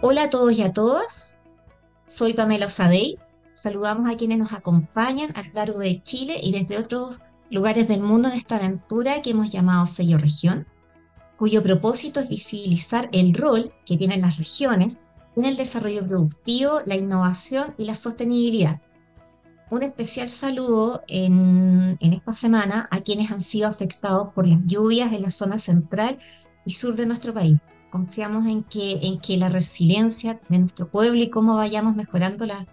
Hola a todos y a todas, soy Pamela Osadey. Saludamos a quienes nos acompañan a lo largo de Chile y desde otros lugares del mundo en esta aventura que hemos llamado Sello Región, cuyo propósito es visibilizar el rol que tienen las regiones en el desarrollo productivo, la innovación y la sostenibilidad. Un especial saludo en, en esta semana a quienes han sido afectados por las lluvias en la zona central y sur de nuestro país confiamos en que, en que la resiliencia de nuestro pueblo y cómo vayamos mejorando las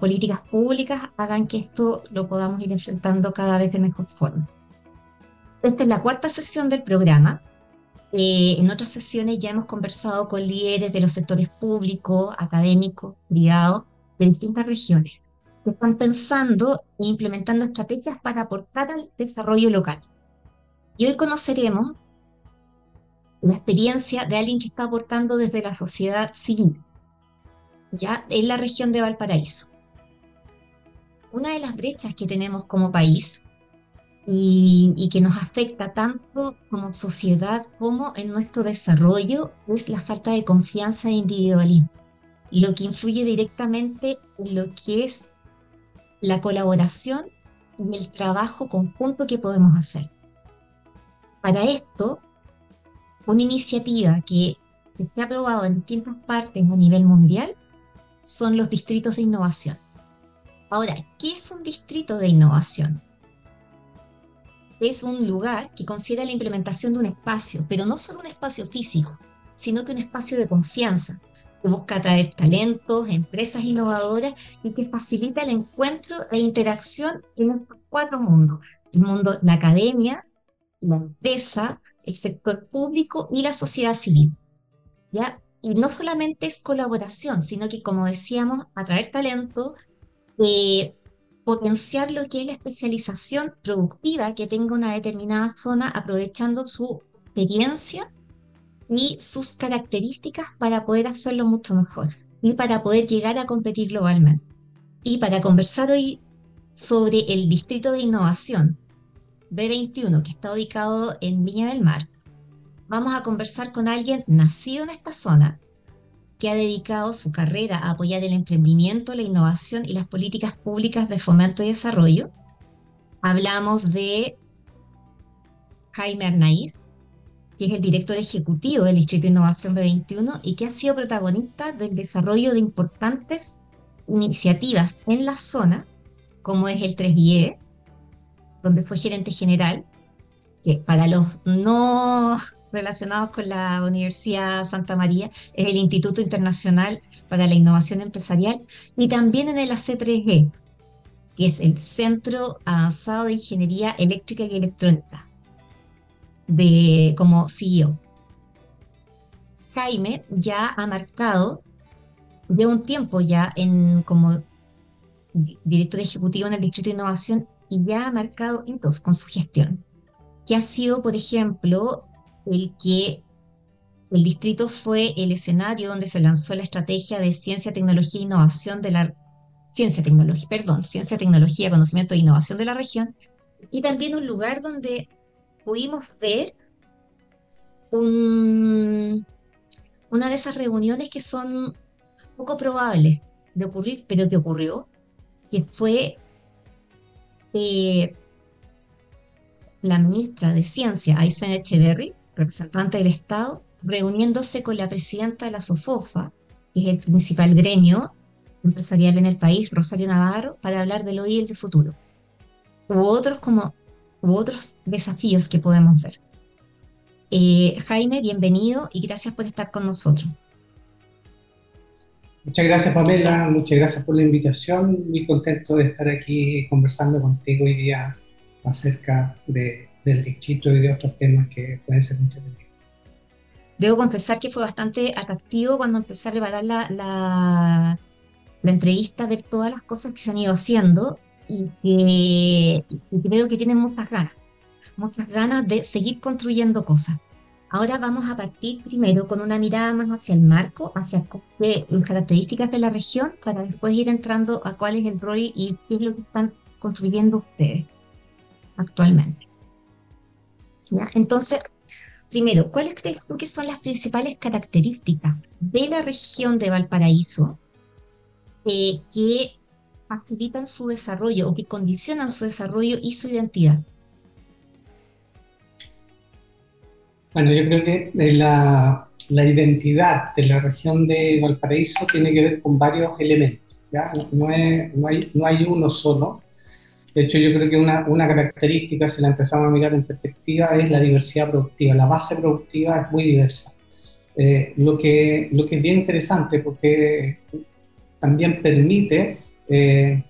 políticas públicas hagan que esto lo podamos ir enfrentando cada vez de mejor forma. Esta es la cuarta sesión del programa. Eh, en otras sesiones ya hemos conversado con líderes de los sectores públicos, académicos, privados, de distintas regiones, que están pensando e implementando estrategias para aportar al desarrollo local. Y hoy conoceremos la experiencia de alguien que está aportando desde la sociedad civil, ya en la región de Valparaíso. Una de las brechas que tenemos como país y, que nos afecta tanto como sociedad como en nuestro desarrollo es la falta de confianza e individualismo, lo que influye directamente en lo que es la colaboración y el trabajo conjunto que podemos hacer. Para esto una iniciativa que, se ha aprobado en distintas partes a nivel mundial son los distritos de innovación. Ahora, ¿qué es un distrito de innovación? Es un lugar que considera la implementación de un espacio, pero no solo un espacio físico, sino que un espacio de confianza, que busca atraer talentos, empresas innovadoras y que facilita el encuentro e interacción en estos cuatro mundos. El mundo, la academia, la empresa, el sector público y la sociedad civil. ¿ya? Y no solamente es colaboración, sino que, como decíamos, atraer talento, eh, potenciar lo que es la especialización productiva que tenga una determinada zona, aprovechando su experiencia y sus características para poder hacerlo mucho mejor y para poder llegar a competir globalmente. Y para conversar hoy sobre el Distrito de Innovación, B21, que está ubicado en Viña del Mar, vamos a conversar con alguien nacido en esta zona, que ha dedicado su carrera a apoyar el emprendimiento, la innovación y las políticas públicas de fomento y desarrollo. Hablamos de Jaime Arnaiz, que es el director ejecutivo del Distrito de Innovación B21 y que ha sido protagonista del desarrollo de importantes iniciativas en la zona, como es el 3BIE, donde fue gerente general, que para los no relacionados con la Universidad Santa María es el Instituto Internacional para la Innovación Empresarial, y también en el AC3G, que es el Centro Avanzado de Ingeniería Eléctrica y Electrónica, de, como CEO. Jaime ya ha marcado, de un tiempo ya en, como director ejecutivo en el Distrito de Innovación y ya ha marcado hitos con su gestión, que ha sido, por ejemplo, el que el distrito fue el escenario donde se lanzó la estrategia de ciencia, tecnología e innovación de la ciencia, tecnología, perdón, ciencia, tecnología, conocimiento e innovación de la región, y también un lugar donde pudimos ver un, una de esas reuniones que son poco probables de ocurrir, pero que ocurrió, que fue eh, la ministra de Ciencia, Aysen Echeverry, representante del Estado, reuniéndose con la presidenta de la SOFOFA, que es el principal gremio empresarial en el país, Rosario Navarro, para hablar del hoy y el futuro. U otros, como, otros desafíos que podemos ver. Eh, Jaime, bienvenido y gracias por estar con nosotros. Muchas gracias Pamela, muchas gracias por la invitación. Muy contento de estar aquí conversando contigo hoy día acerca de del distrito y de otros temas que pueden ser entretenidos. Debo confesar que fue bastante atractivo cuando empecé a preparar la, la, entrevista, ver todas las cosas que se han ido haciendo y que creo que tienen muchas ganas, muchas ganas de seguir construyendo cosas. Ahora vamos a partir primero con una mirada más hacia el marco, hacia las características de la región, para después ir entrando a cuál es el rol y qué es lo que están construyendo ustedes actualmente. Entonces, Primero, ¿cuáles crees que son las principales características de la región de Valparaíso eh, que facilitan su desarrollo o que condicionan su desarrollo y su identidad? Bueno, yo creo que la, la identidad de la región de Valparaíso tiene que ver con varios elementos. ¿ya? No, es, no, hay, no hay uno solo. De hecho, yo creo que una, una, característica, si la empezamos a mirar en perspectiva, es la diversidad productiva. La base productiva es muy diversa. Eh, lo, que, lo que es bien interesante porque también permite eh,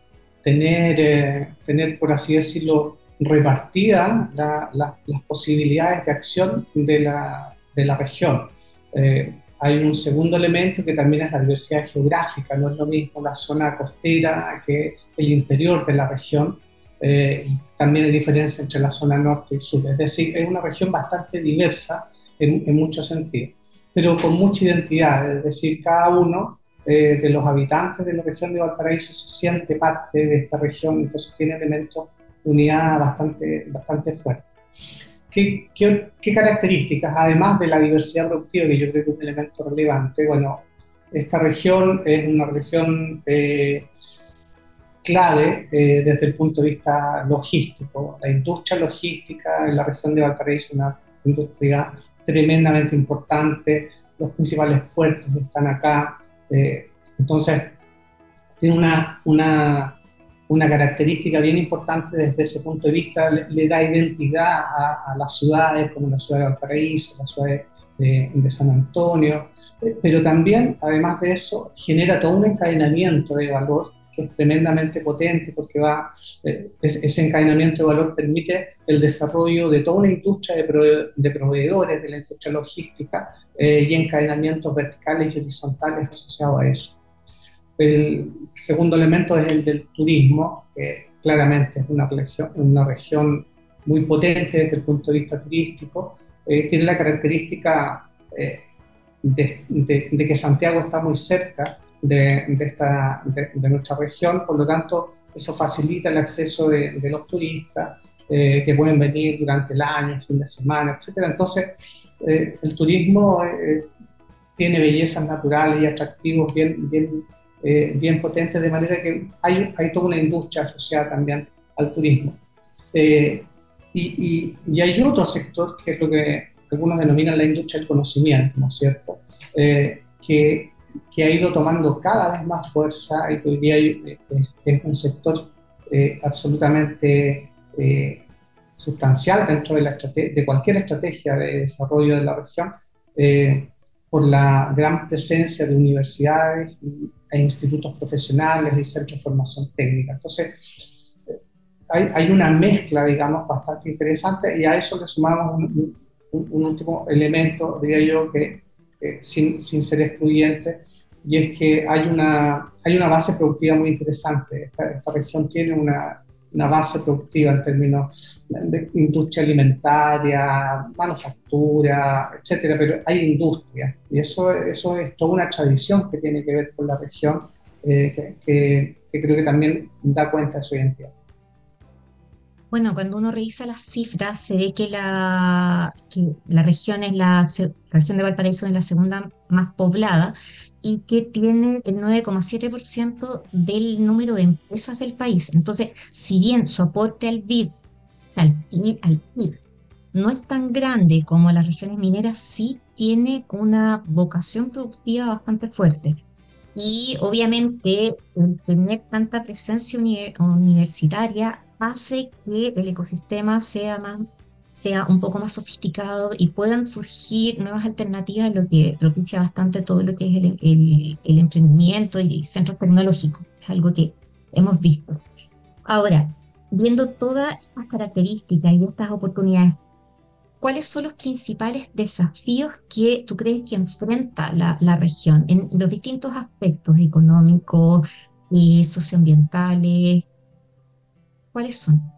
tener, eh, tener, por así decirlo, repartidas las posibilidades de acción de la, de la región. Eh, hay un segundo elemento que también es la diversidad geográfica, no es lo mismo la zona costera que el interior de la región, y también hay diferencia entre la zona norte y sur, es decir, es una región bastante diversa en, muchos sentidos, pero con mucha identidad, es decir, cada uno eh, de los habitantes de la región de Valparaíso se siente parte de esta región, entonces tiene elementos unidad bastante, bastante fuertes. ¿Qué, qué, características, además de la diversidad productiva, que yo creo que es un elemento relevante? Bueno, esta región es una región eh, clave eh, desde el punto de vista logístico. La industria logística en la región de Valparaíso es una industria tremendamente importante, los principales puertos están acá, eh, entonces, tiene una, una, una, característica bien importante desde ese punto de vista, le, da identidad a, las ciudades como la ciudad de Valparaíso, la ciudad de, San Antonio, eh, pero también, además de eso, genera todo un encadenamiento de valor que es tremendamente potente porque va, eh, ese encadenamiento de valor permite el desarrollo de toda una industria de, de proveedores de la industria logística eh, y encadenamientos verticales y horizontales asociados a eso. El segundo elemento es el del turismo, que claramente es una región, una región muy potente desde el punto de vista turístico. Eh, tiene la característica de, de, que Santiago está muy cerca de, de, nuestra región, por lo tanto eso facilita el acceso de, los turistas eh, que pueden venir durante el año, fin de semana, etc. Entonces, eh, el turismo eh, tiene bellezas naturales y atractivos bien, bien, bien potentes, de manera que hay, hay toda una industria asociada también al turismo. Y, y, y, hay otro sector que es lo que algunos denominan la industria del conocimiento, ¿no es cierto? que que ha ido tomando cada vez más fuerza y que hoy día eh, es un sector eh, absolutamente eh, sustancial dentro de, cualquier estrategia de desarrollo de la región, por la gran presencia de universidades institutos profesionales de formación técnica. Entonces, hay, hay, una mezcla, digamos, bastante interesante y a eso le sumamos un, un, último elemento, diría yo, que sin, sin, ser excluyente, y es que hay una, hay una base productiva muy interesante. Esta, región tiene una, una, base productiva en términos de industria alimentaria, manufactura, etcétera, pero hay industria y eso, eso es toda una tradición que tiene que ver con la región eh, que, creo que también da cuenta de su identidad. Bueno, cuando uno revisa las cifras, se ve que la, que la región es la región de Valparaíso es la segunda más poblada, y que tiene el 9,7% del número de empresas del país. Entonces, si bien su aporte al PIB, al PIB, no es tan grande como las regiones mineras, sí tiene una vocación productiva bastante fuerte. Y obviamente el tener tanta presencia universitaria hace que el ecosistema sea más sea un poco más sofisticado y puedan surgir nuevas alternativas, lo que propicia bastante todo lo que es el, el, emprendimiento y centros tecnológicos, es algo que hemos visto. Ahora, viendo todas estas características y estas oportunidades, ¿cuáles son los principales desafíos que tú crees que enfrenta la, la región en los distintos aspectos económicos y socioambientales? ¿Cuáles son?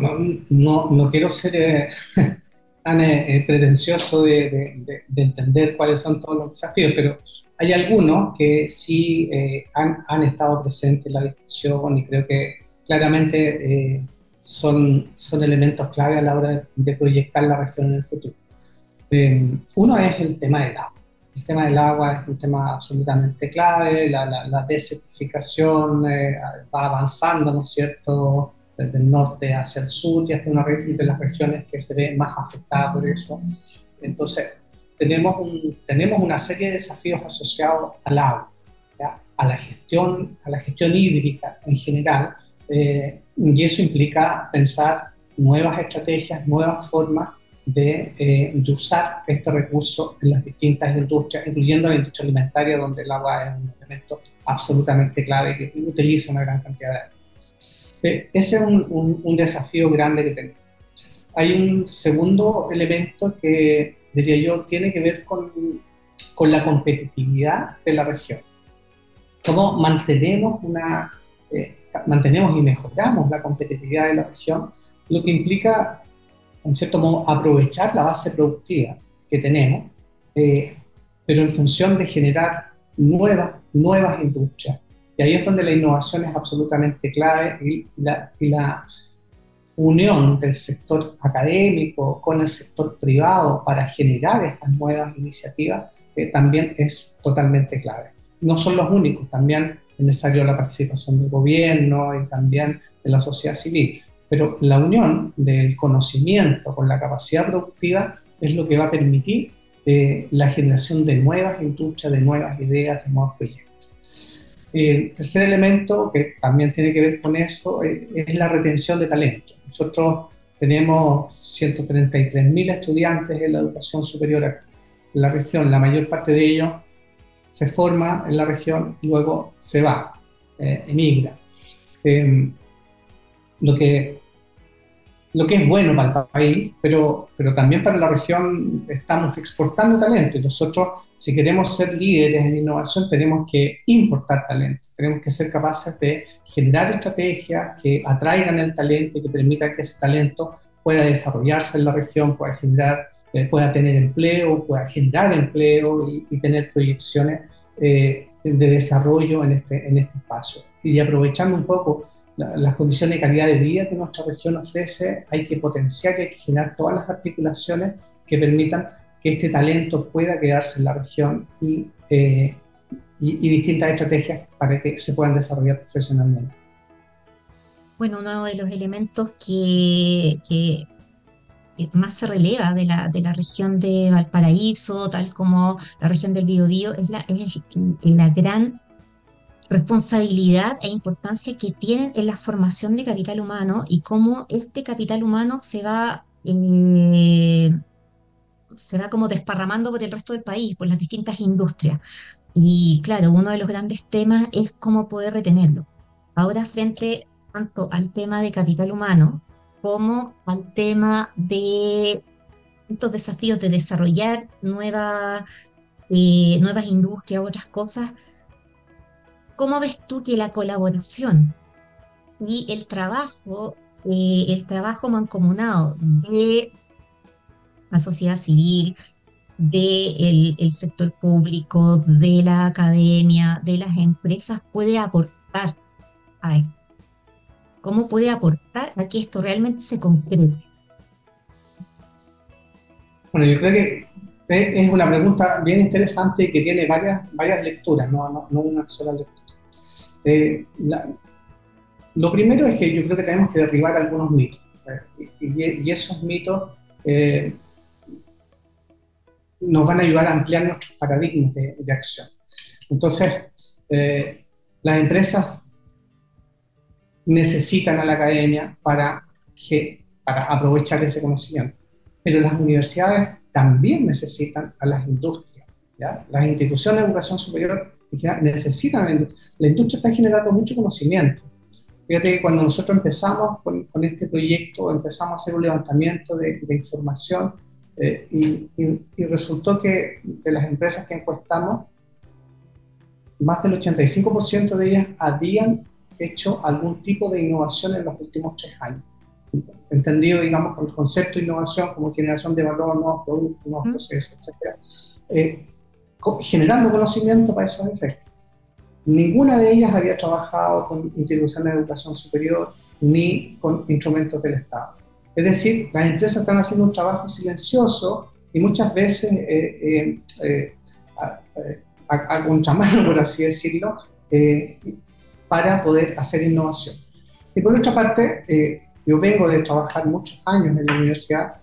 Bueno, no, no, quiero ser eh, tan eh, eh, pretencioso de, de, entender cuáles son todos los desafíos, pero hay algunos que sí han, han, estado presentes en la discusión y creo que claramente son, son elementos clave a la hora de, proyectar la región en el futuro. Eh, uno es el tema del agua. El tema del agua es un tema absolutamente clave, la, la, desertificación eh, va avanzando, ¿no es cierto?, desde el norte hacia el sur y hasta una de las regiones que se ve más afectada por eso. Entonces, tenemos, un, tenemos una serie de desafíos asociados al agua, a la gestión, a la gestión hídrica en general, eh, y eso implica pensar nuevas estrategias, nuevas formas de, eh, de, usar este recurso en las distintas industrias, incluyendo la industria alimentaria, donde el agua es un elemento absolutamente clave que utiliza una gran cantidad de agua. Ese es un, un, desafío grande que tenemos. Hay un segundo elemento que, diría yo, tiene que ver con, con la competitividad de la región. Cómo mantenemos, una, eh, mantenemos y mejoramos la competitividad de la región, lo que implica, en cierto modo, aprovechar la base productiva que tenemos, eh, pero en función de generar nuevas, nuevas industrias, y ahí es donde la innovación es absolutamente clave y la, y unión del sector académico con el sector privado para generar estas nuevas iniciativas eh, también es totalmente clave. No son los únicos, también es necesario la participación del gobierno y también de la sociedad civil, pero la unión del conocimiento con la capacidad productiva es lo que va a permitir eh, la generación de nuevas industrias, de nuevas ideas, de nuevos proyectos. El tercer elemento, que también tiene que ver con eso, es la retención de talento. Nosotros tenemos 133.000 estudiantes en la educación superior en la región, la mayor parte de ellos se forma en la región y luego se va, eh, emigra. Eh, lo que lo que es bueno para el país, pero, pero también para la región estamos exportando talento y nosotros, si queremos ser líderes en innovación, tenemos que importar talento, tenemos que ser capaces de generar estrategias que atraigan el talento y que permitan que ese talento pueda desarrollarse en la región, pueda generar, eh, pueda tener empleo, pueda generar empleo y, tener proyecciones eh, de desarrollo en este, en este espacio. Y aprovechando un poco las condiciones de calidad de vida que nuestra región ofrece, hay que potenciar y hay que generar todas las articulaciones que permitan que este talento pueda quedarse en la región y, eh, y, distintas estrategias para que se puedan desarrollar profesionalmente. Bueno, uno de los elementos que, que más se releva de la, de la región de Valparaíso, tal como la región del Biobío, es la, es la gran responsabilidad e importancia que tienen en la formación de capital humano y cómo este capital humano se va, eh, se va como desparramando por el resto del país, por las distintas industrias. Y claro, uno de los grandes temas es cómo poder retenerlo. Ahora, frente tanto al tema de capital humano como al tema de estos desafíos de desarrollar nuevas, eh, nuevas industrias, otras cosas, ¿Cómo ves tú que la colaboración y el trabajo, eh, el trabajo mancomunado de la sociedad civil, del el sector público, de la academia, de las empresas puede aportar a esto? ¿Cómo puede aportar a que esto realmente se concrete? Bueno, yo creo que es una pregunta bien interesante que tiene varias, lecturas, no una sola lectura. Eh, lo primero es que yo creo que tenemos que derribar algunos mitos. Y, esos mitos eh, nos van a ayudar a ampliar nuestros paradigmas de, acción. Entonces, eh, las empresas necesitan a la academia para, para aprovechar ese conocimiento, pero las universidades también necesitan a las industrias. ¿ya? Las instituciones de educación superior necesitan la industria. Está generando mucho conocimiento. Fíjate que cuando nosotros empezamos con, con este proyecto, empezamos a hacer un levantamiento de, de información eh, y, y, resultó que de las empresas que encuestamos, más del 85% de ellas habían hecho algún tipo de innovación en los últimos tres años. Entendido, digamos, con el concepto de innovación como generación de valor, nuevos productos, nuevos procesos, etc. Eh, generando conocimiento para esos efectos. Ninguna de ellas había trabajado con instituciones de educación superior, ni con instrumentos del Estado. Es decir, las empresas están haciendo un trabajo silencioso y muchas veces eh, eh, a, contramano, por así decirlo, para poder hacer innovación. Y por otra parte, yo vengo de trabajar muchos años en la universidad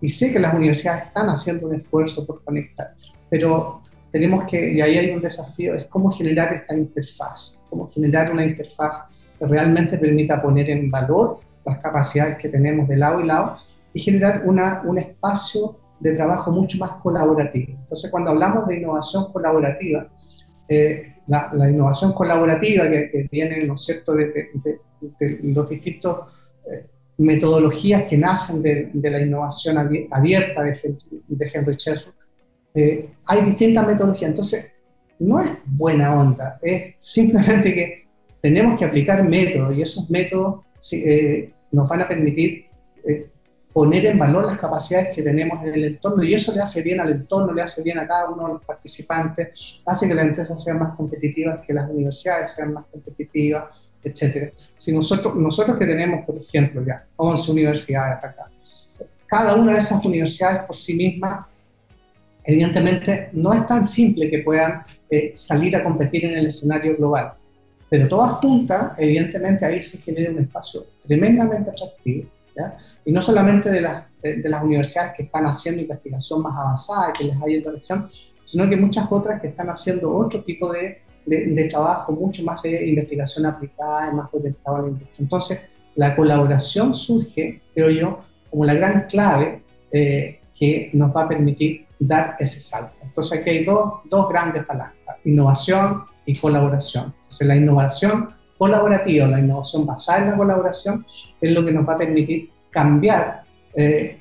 y sé que las universidades están haciendo un esfuerzo por conectar, pero tenemos que, y ahí hay un desafío, es cómo generar esta interfaz, cómo generar una interfaz que realmente permita poner en valor las capacidades que tenemos de lado y lado y generar una, un espacio de trabajo mucho más colaborativo. Entonces, cuando hablamos de innovación colaborativa, eh, la, innovación colaborativa que, viene, ¿no es cierto?, de, los distintos eh, metodologías que nacen de, la innovación abierta de, de Henry Cherry, eh, hay distintas metodologías. Entonces, no es buena onda, es simplemente que tenemos que aplicar métodos y esos métodos eh, nos van a permitir eh, poner en valor las capacidades que tenemos en el entorno y eso le hace bien al entorno, le hace bien a cada uno de los participantes, hace que las empresas sean más competitivas, que las universidades sean más competitivas, etc. Si nosotros, nosotros que tenemos, por ejemplo, ya 11 universidades acá, cada una de esas universidades por sí misma evidentemente no es tan simple que puedan eh, salir a competir en el escenario global. Pero todas juntas, evidentemente ahí se genera un espacio tremendamente atractivo. Y no solamente de las, de, las universidades que están haciendo investigación más avanzada que les hay en la región, sino que muchas otras que están haciendo otro tipo de, de, trabajo, mucho más de investigación aplicada, más orientado a la industria. Entonces, la colaboración surge, creo yo, como la gran clave eh, que nos va a permitir dar ese salto. Entonces aquí hay dos, dos grandes palabras, innovación y colaboración. Entonces la innovación colaborativa, la innovación basada en la colaboración, es lo que nos va a permitir cambiar eh,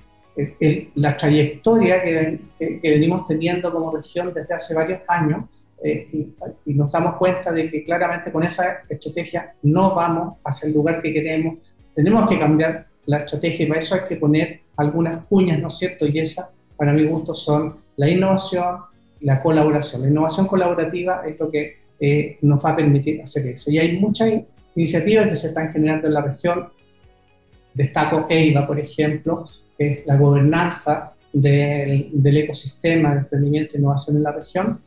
la trayectoria que, que, venimos teniendo como región desde hace varios años eh, y, y, nos damos cuenta de que claramente con esa estrategia no vamos hacia el lugar que queremos, tenemos que cambiar la estrategia y para eso hay que poner algunas cuñas, ¿no es cierto? Y esas para mi gusto, son la innovación y la colaboración. La innovación colaborativa es lo que eh, nos va a permitir hacer eso. Y hay muchas iniciativas que se están generando en la región. Destaco EIVA, por ejemplo, que es la gobernanza del, del ecosistema de emprendimiento e innovación en la región,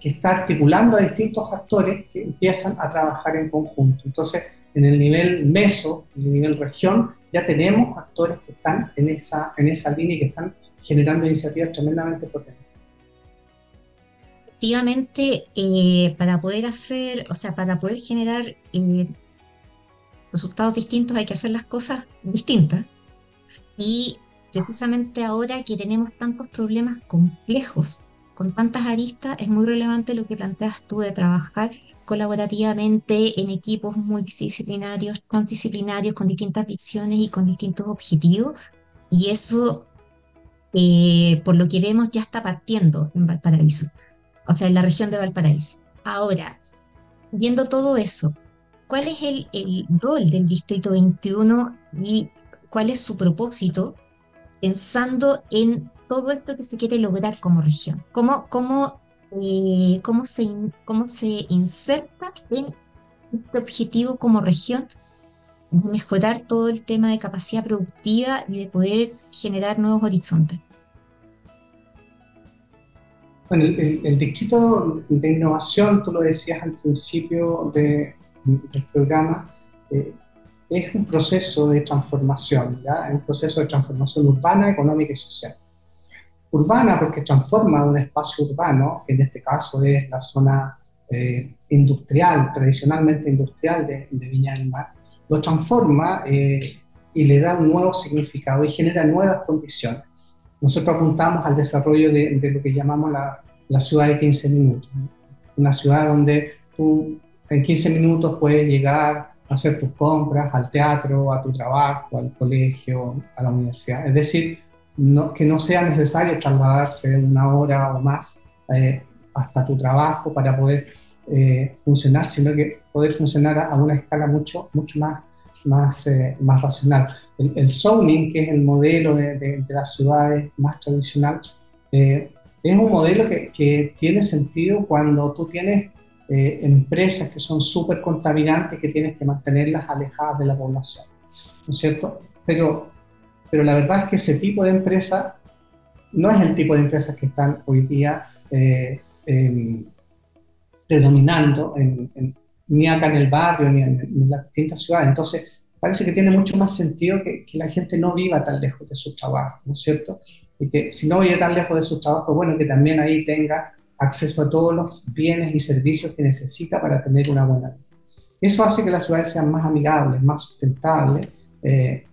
que está articulando a distintos actores que empiezan a trabajar en conjunto. Entonces, en el nivel meso, en el nivel región, ya tenemos actores que están en esa, en esa línea y que están generando iniciativas tremendamente potentes. Efectivamente, eh, para poder hacer, o sea, para poder generar eh, resultados distintos hay que hacer las cosas distintas. Y precisamente ahora que tenemos tantos problemas complejos, con tantas aristas, es muy relevante lo que planteas tú de trabajar colaborativamente en equipos multidisciplinarios, disciplinarios, con distintas visiones y con distintos objetivos. Y eso eh, por lo que vemos ya está partiendo en Valparaíso, o sea, en la región de Valparaíso. Ahora, viendo todo eso, ¿cuál es el, el rol del Distrito 21 y cuál es su propósito pensando en todo esto que se quiere lograr como región? ¿Cómo, cómo, eh, cómo, se, cómo se inserta en este objetivo como región mejorar todo el tema de capacidad productiva y de poder generar nuevos horizontes. Bueno, el, distrito de innovación, tú lo decías al principio del programa, eh, es un proceso de transformación, un proceso de transformación urbana, económica y social. Urbana porque transforma un espacio urbano, que en este caso es la zona eh, industrial, tradicionalmente industrial de, de Viña del Mar, lo transforma eh, y le da un nuevo significado y genera nuevas condiciones. Nosotros apuntamos al desarrollo de, lo que llamamos la, la, ciudad de 15 minutos, una ciudad donde tú en 15 minutos puedes llegar a hacer tus compras al teatro, a tu trabajo, al colegio, a la universidad. Es decir, no, que no sea necesario trasladarse una hora o más eh, hasta tu trabajo para poder eh, funcionar, sino que poder funcionar a, una escala mucho, mucho más, más, eh, racional. El, zoning, que es el modelo de, las ciudades más tradicional, es un modelo que, tiene sentido cuando tú tienes empresas que son súper contaminantes que tienes que mantenerlas alejadas de la población, ¿no es cierto? Pero, pero la verdad es que ese tipo de empresa no es el tipo de empresas que están hoy día eh, predominando ni acá en el barrio ni en, las distintas ciudades. Entonces, parece que tiene mucho más sentido que, que, la gente no viva tan lejos de su trabajo, ¿no es cierto? Y que si no vive tan lejos de su trabajo, bueno, que también ahí tenga acceso a todos los bienes y servicios que necesita para tener una buena vida. Eso hace que las ciudades sean más amigables, más sustentables, eh,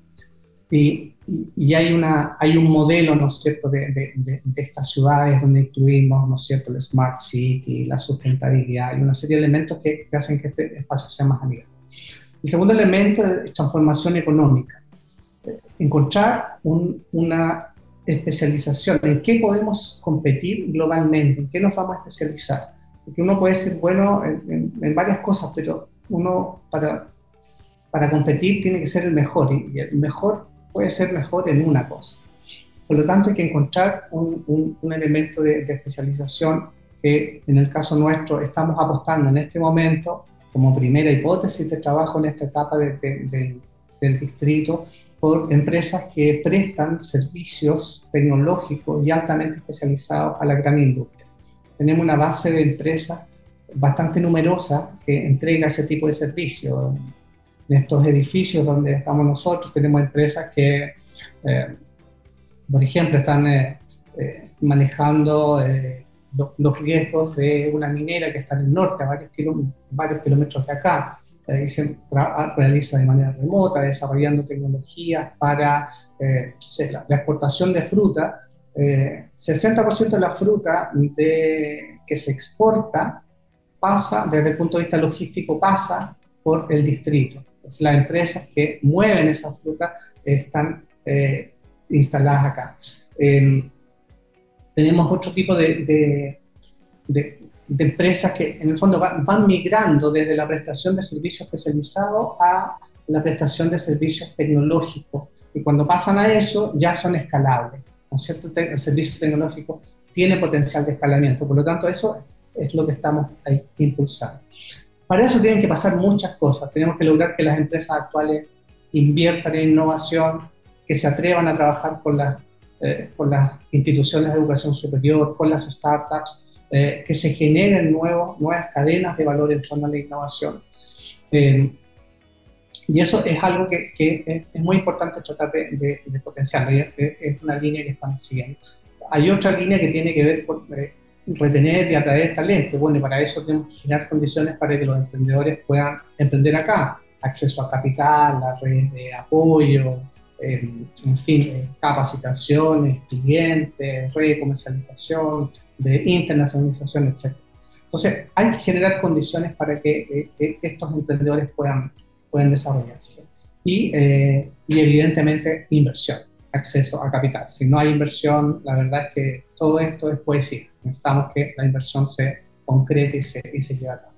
y, y, hay, una, hay un modelo, ¿no es cierto?, de, de, de, estas ciudades donde incluimos, ¿no es cierto?, el Smart City, la sustentabilidad y una serie de elementos que, que hacen que este espacio sea más amigable. El segundo elemento es transformación económica. Encontrar un, una especialización, en qué podemos competir globalmente, en qué nos vamos a especializar. Porque uno puede ser bueno en, en, varias cosas, pero uno para, para competir tiene que ser el mejor y, el mejor puede ser mejor en una cosa. Por lo tanto, hay que encontrar un, elemento de, especialización que en el caso nuestro estamos apostando en este momento como primera hipótesis de trabajo en esta etapa de, del distrito por empresas que prestan servicios tecnológicos y altamente especializados a la gran industria. Tenemos una base de empresas bastante numerosa que entrega ese tipo de servicios. En estos edificios donde estamos nosotros tenemos empresas que, eh, por ejemplo, están eh, eh, manejando los riesgos de una minera que está en el norte, a varios, kilómetros de acá se realiza de manera remota, desarrollando tecnologías para la, exportación de fruta. Eh, 60% de la fruta que se exporta pasa, desde el punto de vista logístico, pasa por el distrito. Las empresas que mueven esa fruta están eh, instaladas acá. Em, tenemos otro tipo de, empresas que en el fondo van, migrando desde la prestación de servicios especializados a la prestación de servicios tecnológicos. Y cuando pasan a eso, ya son escalables. ¿no cierto? El servicio tecnológico tiene potencial de escalamiento. Por lo tanto, eso es lo que estamos ahí impulsando. Para eso tienen que pasar muchas cosas. Tenemos que lograr que las empresas actuales inviertan en innovación, que se atrevan a trabajar con, las eh, con las instituciones de educación superior, con las startups, eh, que se generen nuevos, nuevas cadenas de valor en torno a la innovación. Eh, y eso es algo que, que es, muy importante tratar de, de, potenciar, es, una línea que estamos siguiendo. Hay otra línea que tiene que ver con eh, retener y atraer talento. Bueno, y para eso tenemos que generar condiciones para que los emprendedores puedan emprender acá. Acceso a capital, las redes de apoyo, en fin, capacitaciones, clientes, red de comercialización, de internacionalización, etc. Entonces, hay que generar condiciones para que eh, estos emprendedores puedan, puedan desarrollarse. Y, eh, y, evidentemente, inversión, acceso a capital. Si no hay inversión, la verdad es que todo esto es poesía. Necesitamos que la inversión se concrete y se, y se lleve a cabo.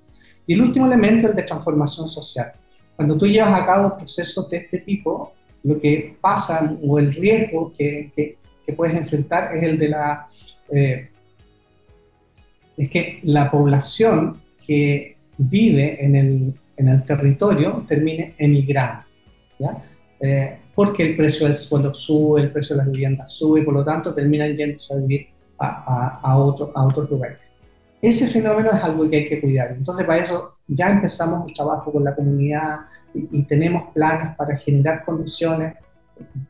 Y el último elemento es el de transformación social. Cuando tú llevas a cabo procesos de este tipo, lo que pasa o el riesgo que, que, puedes enfrentar es el de la eh, es que la población que vive en el, en el territorio termine emigrando, ¿ya? Eh, porque el precio del suelo sube, el precio de las viviendas sube, por lo tanto terminan yéndose a vivir a, a, a, otro, a otros lugares. Ese fenómeno es algo que hay que cuidar. Entonces, para eso ya empezamos el trabajo con la comunidad y, y tenemos planes para generar condiciones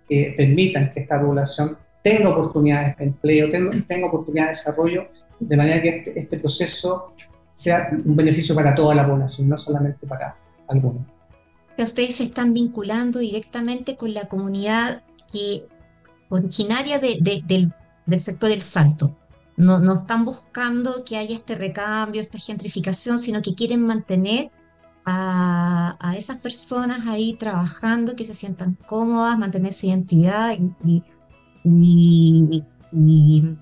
que permitan que esta población tenga oportunidades de empleo, tenga, tenga oportunidades de desarrollo de manera que este, este, proceso sea un beneficio para toda la población, no solamente para algunos. Ustedes se están vinculando directamente con la comunidad que, originaria de, del, del, sector del Salto. No, no están buscando que haya este recambio, esta gentrificación, sino que quieren mantener a, a, esas personas ahí trabajando, que se sientan cómodas, mantener esa identidad y, y, y,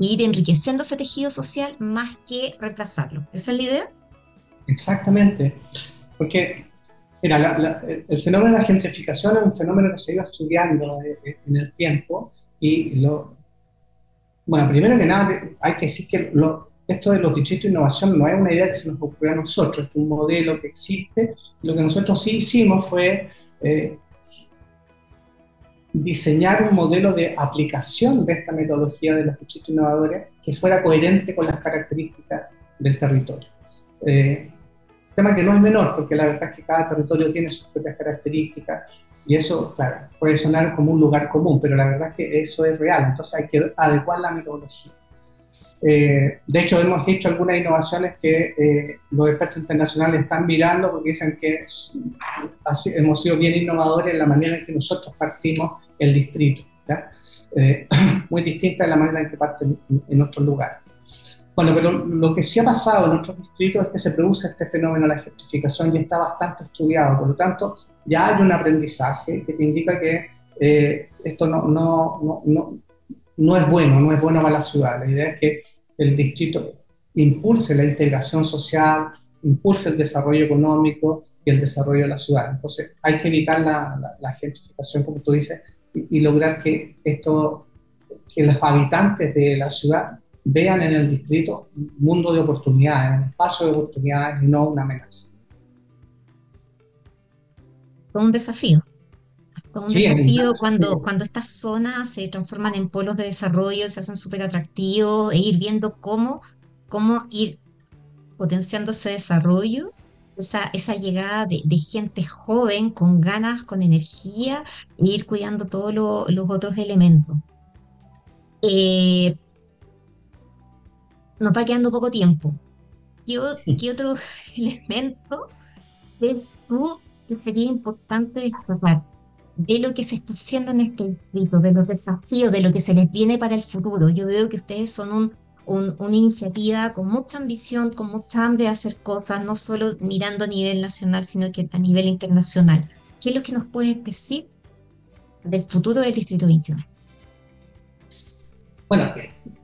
ir enriqueciendo ese tejido social más que reemplazarlo. ¿Esa es la idea? Exactamente, porque mira, el fenómeno de la gentrificación es un fenómeno que se ha ido estudiando eh, eh, en el tiempo y lo, bueno, primero que nada hay que decir que esto de los distritos de innovación no es una idea que se nos ocurrió a nosotros, es un modelo que existe. Lo que nosotros sí hicimos fue eh, diseñar un modelo de aplicación de esta metodología de los distritos innovadores que fuera coherente con las características del territorio. Eh, tema que no es menor, porque la verdad es que cada territorio tiene sus propias características y eso, claro, puede sonar como un lugar común, pero la verdad es que eso es real, entonces hay que adecuar la metodología. Eh, de hecho, hemos hecho algunas innovaciones que eh, los expertos internacionales están mirando porque dicen que hemos sido bien innovadores en la manera en que nosotros partimos el distrito, eh, muy distinta de la manera en que parten en, otros lugares. Bueno, pero lo que sí ha pasado en otros distritos es que se produce este fenómeno de la gentrificación y está bastante estudiado, por lo tanto, ya hay un aprendizaje que te indica que eh, esto no, no, no, no, es bueno, no es bueno para la ciudad. La idea es que el distrito impulse la integración social, impulse el desarrollo económico y el desarrollo de la ciudad. Entonces, hay que evitar la, la gentrificación, como tú dices, y, lograr que esto, que los habitantes de la ciudad vean en el distrito un mundo de oportunidades, un espacio de oportunidades y no una amenaza. Fue un desafío. Fue un desafío cuando, cuando estas zonas se transforman en polos de desarrollo, se hacen súper atractivos, e ir viendo cómo, cómo ir potenciando ese desarrollo esa, esa llegada de, gente joven, con ganas, con energía, e ir cuidando todos los otros elementos. Eh, nos va quedando poco tiempo. ¿Qué, qué otro elemento ves tú que sería importante destacar de lo que se está haciendo en este distrito, de los desafíos, de lo que se les viene para el futuro? Yo veo que ustedes son un una iniciativa con mucha ambición, con mucha hambre de hacer cosas, no solo mirando a nivel nacional, sino que a nivel internacional. ¿Qué es lo que nos puedes decir del futuro del Distrito 21? Bueno,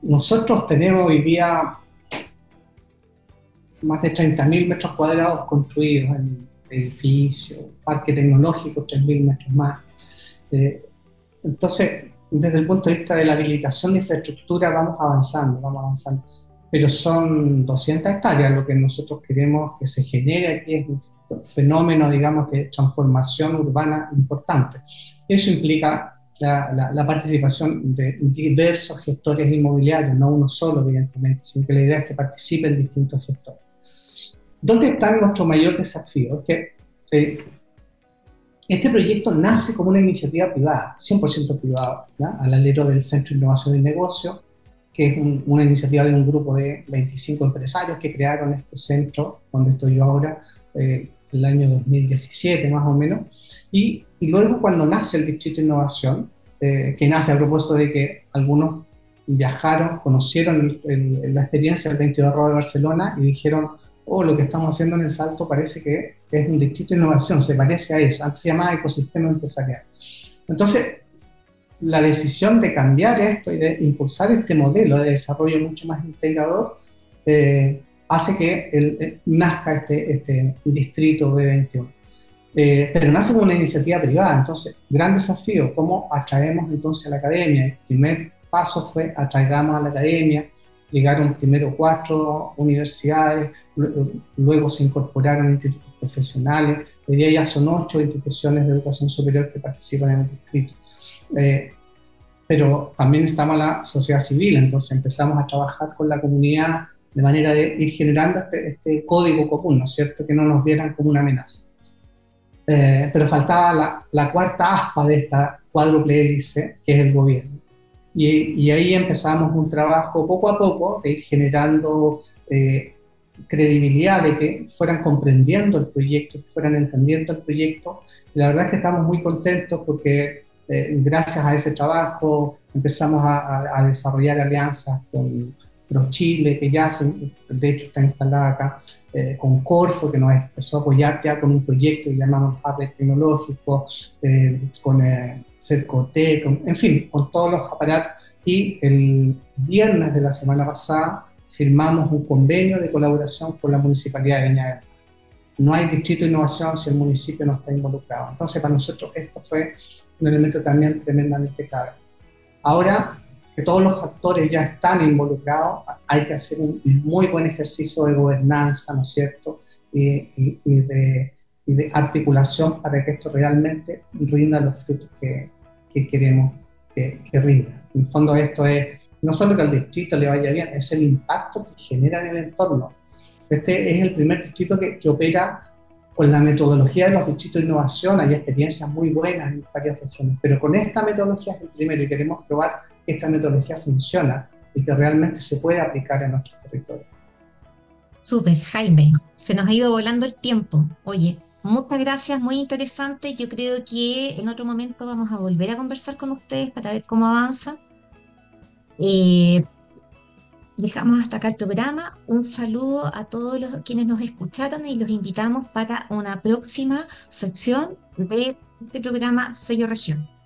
nosotros tenemos hoy día más de 30.000 metros cuadrados construidos en edificios, parque tecnológico, 3.000 metros más. Eh, entonces, desde el punto de vista de la habilitación de infraestructura vamos avanzando, vamos avanzando. Pero son 200 hectáreas lo que nosotros queremos que se genere aquí, es un fenómeno, digamos, de transformación urbana importante. Eso implica la, la, participación de diversos gestores inmobiliarios, no uno solo, evidentemente, sino que la idea es que participen distintos gestores. ¿Dónde está nuestro mayor desafío? Es que eh, este proyecto nace como una iniciativa privada, 100% privada, al alero del Centro de Innovación y Negocio, que es una iniciativa de un grupo de 25 empresarios que crearon este centro, donde estoy yo ahora, eh, el año 2017 más o menos. Y, y, luego cuando nace el Distrito de Innovación, eh, que nace a propósito de que algunos viajaron, conocieron la experiencia del 22 de Barcelona y dijeron, oh, lo que estamos haciendo en el Salto parece que es un distrito de innovación, se parece a eso, antes se llamaba ecosistema empresarial. Entonces, la decisión de cambiar esto y de impulsar este modelo de desarrollo mucho más integrador eh, hace que eh, nazca este, este distrito B21. Eh, pero nace como una iniciativa privada, entonces, gran desafío, ¿cómo atraemos entonces a la academia? El primer paso fue atraigamos a la academia, llegaron primero cuatro universidades, luego se incorporaron institutos profesionales, hoy día ya son ocho instituciones de educación superior que participan en el distrito. Eh, pero también estamos la sociedad civil, entonces empezamos a trabajar con la comunidad de manera de ir generando este, este código común, ¿no es cierto?, que no nos vieran como una amenaza. Eh, pero faltaba la, cuarta aspa de esta cuádruple hélice, que es el gobierno. Y, y, ahí empezamos un trabajo poco a poco de ir generando eh, credibilidad, de que fueran comprendiendo el proyecto, que fueran entendiendo el proyecto. Y la verdad es que estamos muy contentos porque eh, gracias a ese trabajo empezamos a, a, desarrollar alianzas con ProChile, que ya de hecho está instalada acá, eh, con Corfo, que nos empezó a apoyar ya con un proyecto que llamamos Hub Tecnológico, eh, con Cercotec, en fin, con todos los aparatos. Y el viernes de la semana pasada firmamos un convenio de colaboración con la Municipalidad de Viña No hay distrito de innovación si el municipio no está involucrado. Entonces, para nosotros esto fue un elemento también tremendamente clave. Ahora, que todos los actores ya están involucrados, hay que hacer un muy buen ejercicio de gobernanza, ¿no es cierto? Y, de, articulación para que esto realmente rinda los frutos que, queremos que, que, rinda. En el fondo esto es no solo que al distrito le vaya bien, es el impacto que genera en el entorno. Este es el primer distrito que, que opera con la metodología de los distritos de innovación, hay experiencias muy buenas en varias regiones, pero con esta metodología es el primero y queremos probar que esta metodología funciona y que realmente se puede aplicar en nuestro territorio. Súper, Jaime, se nos ha ido volando el tiempo. Oye, muchas gracias, muy interesante. Yo creo que en otro momento vamos a volver a conversar con ustedes para ver cómo avanza. Eh, dejamos hasta acá el programa. Un saludo a todos los quienes nos escucharon y los invitamos para una próxima sección de este programa Sello Región.